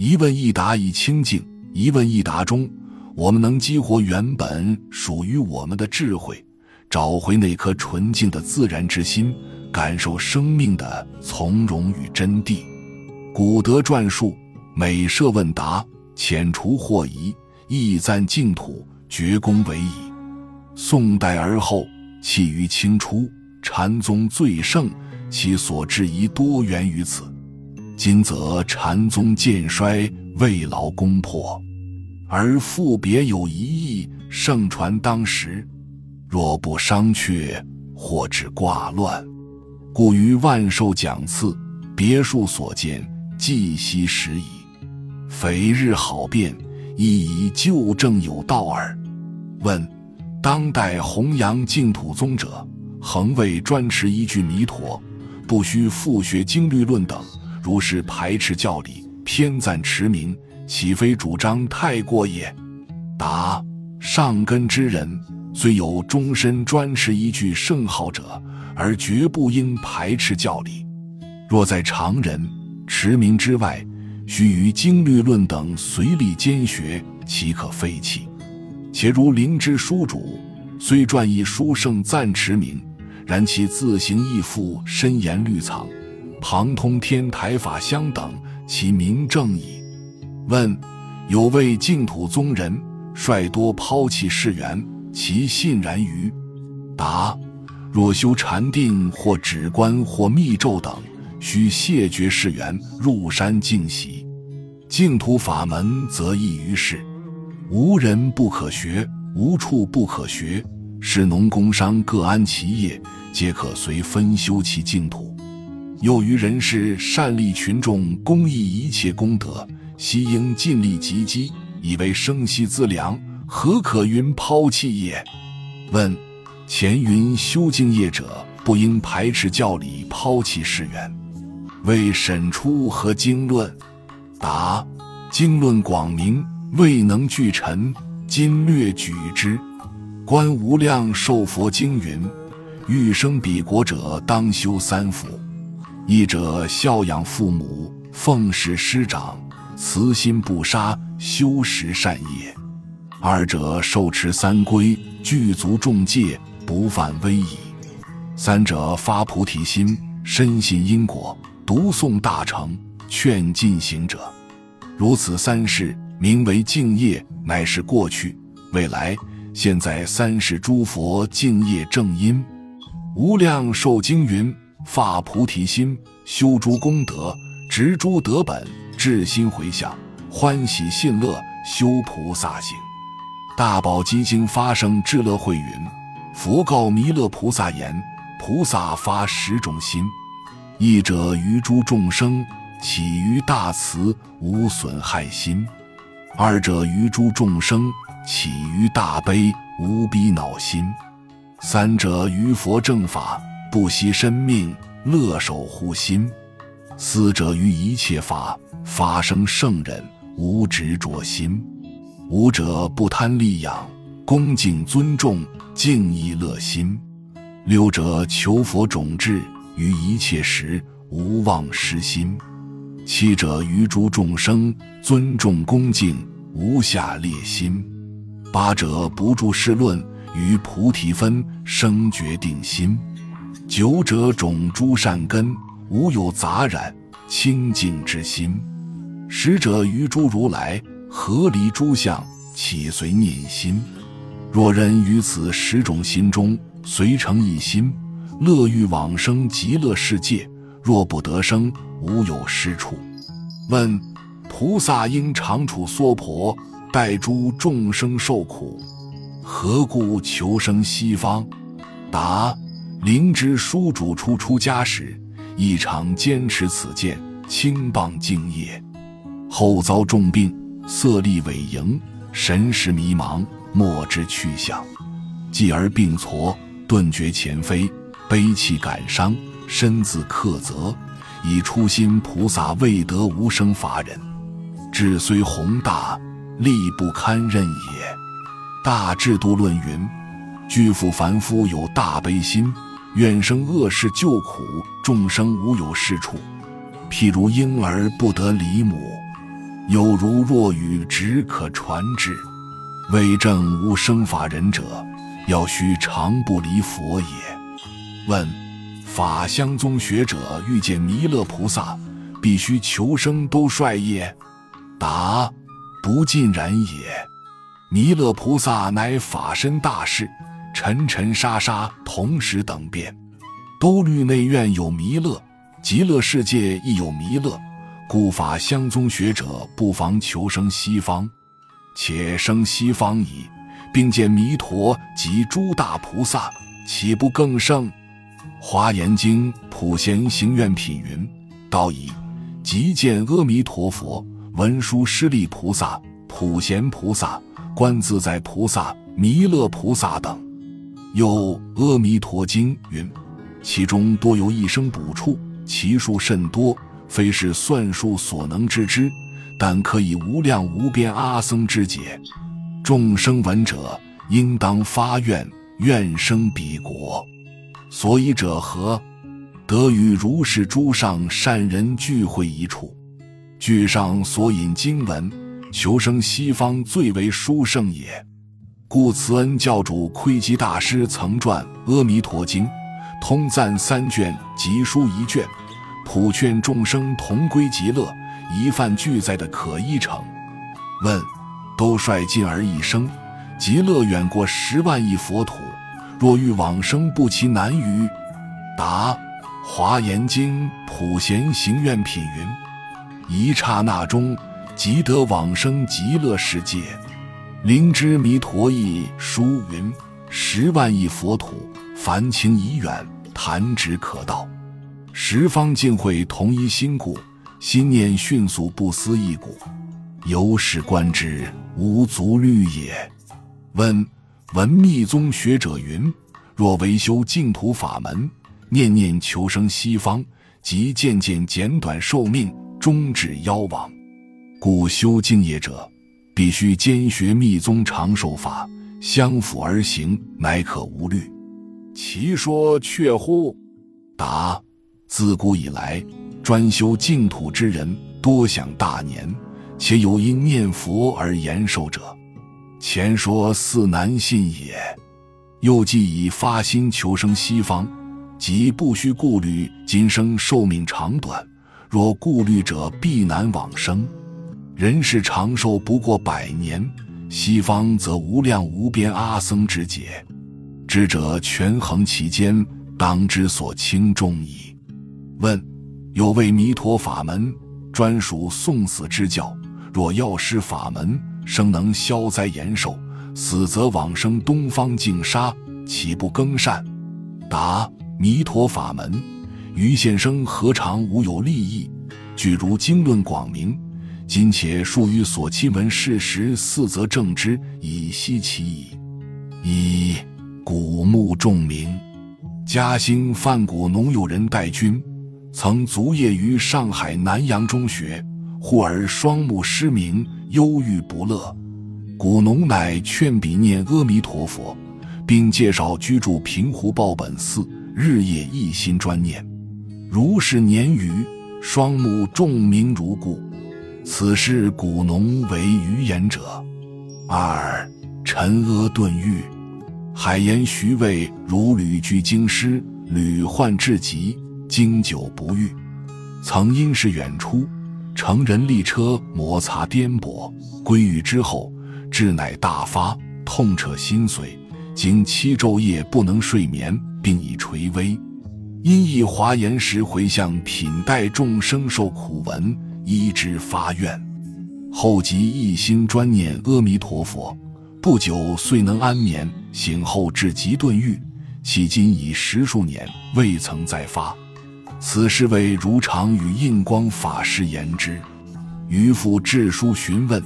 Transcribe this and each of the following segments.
一问一答一清净，一问一答中，我们能激活原本属于我们的智慧，找回那颗纯净的自然之心，感受生命的从容与真谛。古德传述，每设问答，遣除惑疑，意赞净土，绝功为矣。宋代而后，弃于清初，禅宗最盛，其所至宜多源于此。今则禅宗渐衰，未劳攻破，而复别有一意，盛传当时。若不商榷，或致卦乱。故于万寿讲次，别墅所见，既悉时矣。匪日好辩，亦以旧正有道耳。问：当代弘扬净土宗者，恒为专持一句弥陀，不须复学经律论等，如是排斥教理，偏赞持名，岂非主张太过也？答：上根之人。虽有终身专持一句圣号者，而绝不应排斥教理。若在常人持名之外，须于经律论等随力兼学，岂可废弃？且如灵芝书主，虽撰一书圣赞持名，然其自行亦复深言律藏，旁通天台法相等，其名正矣。问：有位净土宗人，率多抛弃世缘。其信然于？答：若修禅定或止观或密咒等，须谢绝世缘，入山静习。净土法门则异于世，无人不可学，无处不可学。士农工商各安其业，皆可随分修其净土。又于人世善利群众，公益一切功德，悉应尽力积积，以为生息资粮。何可云抛弃也？问：前云修净业者不应排斥教理，抛弃世缘，为审出何经论？答：经论广明，未能具陈，今略举之。观无量寿佛经云：欲生彼国者，当修三福。一者孝养父母，奉事师长，慈心不杀，修十善业。二者受持三规，具足众戒，不犯威仪；三者发菩提心，深信因果，读诵大乘，劝进行者。如此三事，名为敬业，乃是过去、未来、现在三世诸佛敬业正因。无量寿经云：发菩提心，修诸功德，植诸德本，至心回向，欢喜信乐，修菩萨行。大宝积经发生智乐会云：佛告弥勒菩萨言：菩萨发十种心，一者于诸众生起于大慈无损害心；二者于诸众生起于大悲无逼恼心；三者于佛正法不惜生命乐守护心；四者于一切法发生圣人无执着心。五者不贪利养，恭敬尊重，敬意乐心；六者求佛种智，于一切时无忘失心；七者于诸众生尊重恭敬，无下劣心；八者不住世论，于菩提分生决定心；九者种诸善根，无有杂染，清净之心；十者于诸如来。合离诸相，起随念心。若人于此十种心中随成一心，乐欲往生极乐世界；若不得生，无有失处。问：菩萨应常处娑婆，待诸众生受苦，何故求生西方？答：灵芝书主初出家时，亦常坚持此见，轻谤敬业，后遭重病。色厉尾盈，神识迷茫，莫知去向。继而病挫，顿觉前非，悲泣感伤，身自克责，以初心菩萨未得无生法忍。志虽宏大，力不堪任也。大智度论云：巨富凡夫有大悲心，愿生恶世救苦众生，无有是处。譬如婴儿不得离母。有如若雨，只可传之。为证无生法忍者，要须常不离佛也。问：法相宗学者遇见弥勒菩萨，必须求生都率也？答：不尽然也。弥勒菩萨乃法身大士，尘尘沙沙同时等变。兜率内院有弥勒，极乐世界亦有弥勒，故法相宗学者不妨求生西方。且生西方矣，并见弥陀及诸大菩萨，岂不更胜？《华严经·普贤行愿品》云：“道矣，即见阿弥陀佛、文殊师利菩萨、普贤菩萨、观自在菩萨、弥勒菩萨等。”又《阿弥陀经》云：“其中多有一生补处，其数甚多，非是算数所能知之。”但可以无量无边阿僧之解，众生闻者应当发愿，愿生彼国。所以者何？得与如是诸上善人聚会一处。据上所引经文，求生西方最为殊胜也。故慈恩教主窥基大师曾传《阿弥陀经》，通赞三卷，集书一卷，普劝众生同归极乐。一饭俱在的可依成。问：都率尽而一生，极乐远过十万亿佛土，若欲往生，不其难于？答：华严经普贤行愿品云：一刹那中，即得往生极乐世界。灵芝弥陀译书云：十万亿佛土，凡情已远，弹指可到，十方尽会同一心故。心念迅速，不思一股，由是观之，无足虑也。问：闻密宗学者云：若为修净土法门，念念求生西方，即渐渐减短寿命，终至夭亡。故修净业者，必须兼学密宗长寿法，相辅而行，乃可无虑。其说确乎？答：自古以来。专修净土之人多享大年，且有因念佛而延寿者，前说似难信也。又既已发心求生西方，即不需顾虑今生寿命长短。若顾虑者，必难往生。人世长寿不过百年，西方则无量无边阿僧之劫，知者权衡其间，当知所轻重矣。问。有位弥陀法门专属送死之教，若药师法门生能消灾延寿，死则往生东方净沙，岂不更善？答：弥陀法门于现生何尝无有利益？据如经论广明，今且述于所亲闻事实四则正之，以悉其矣。一古墓仲明，嘉兴范谷农有人戴军。曾卒业于上海南洋中学，忽而双目失明，忧郁不乐。古农乃劝彼念阿弥陀佛，并介绍居住平湖报本寺，日夜一心专念。如是年余，双目重明如故。此事古农为余言者。二陈阿顿狱，海盐徐渭如旅居京师，屡患至极。经久不愈，曾因事远出，乘人力车摩擦颠簸，归狱之后，志乃大发，痛彻心髓，经七昼夜不能睡眠，并已垂危。因忆华严时回向品代众生受苦闻，依之发愿，后即一心专念阿弥陀佛，不久遂能安眠。醒后至极顿愈，迄今已十数年，未曾再发。此事为如常与印光法师言之，渔父致书询问，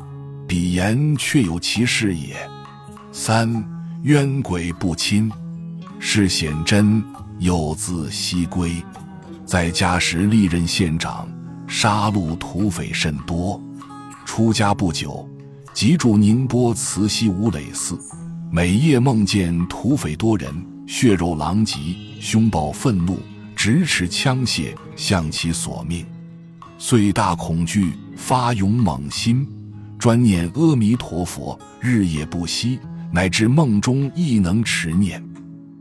彼言确有其事也。三冤鬼不侵，是显真，又自西归，在家时历任县长，杀戮土匪甚多。出家不久，即住宁波慈溪五磊寺，每夜梦见土匪多人，血肉狼藉，凶暴愤怒。直持枪械向其索命，遂大恐惧，发勇猛心，专念阿弥陀佛，日夜不息，乃至梦中亦能持念。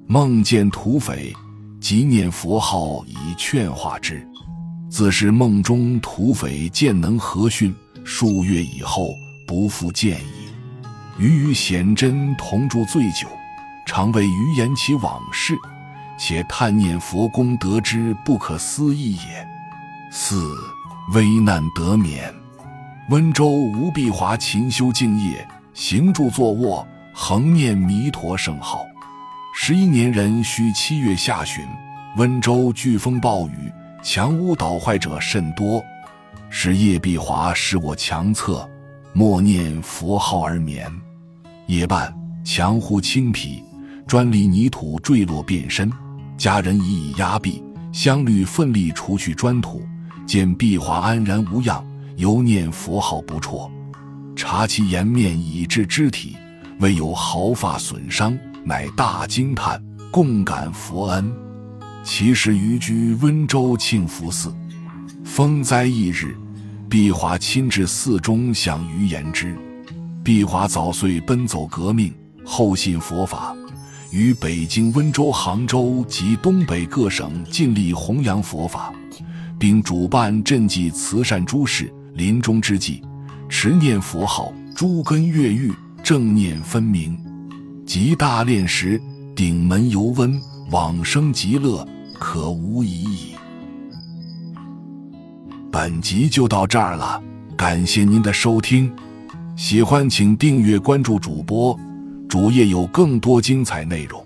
梦见土匪，即念佛号以劝化之。自是梦中土匪见能和训，数月以后不复见矣。余与显真同住醉酒，常为余言其往事，且叹念佛功得之不可思议也。四危难得免。温州吴碧华勤修敬业，行住坐卧，恒念弥陀圣号。十一年人须七月下旬，温州飓风暴雨。墙屋倒坏者甚多，是叶碧华使我强侧，默念佛号而眠。夜半，墙户倾劈，砖砾泥土坠落遍身，家人已以压壁，香绿奋力除去砖土，见碧华安然无恙，犹念佛号不辍。查其颜面以至肢体，未有毫发损伤，乃大惊叹，共感佛恩。其时余居温州庆福寺，风灾翌日，毕华亲至寺中向余言之。毕华早岁奔走革命，后信佛法，于北京、温州、杭州及东北各省尽力弘扬佛法，并主办赈济慈善诸事。临终之际，持念佛号，诸根越狱，正念分明。及大炼时，顶门犹温，往生极乐。可无疑矣。本集就到这儿了，感谢您的收听，喜欢请订阅关注主播，主页有更多精彩内容。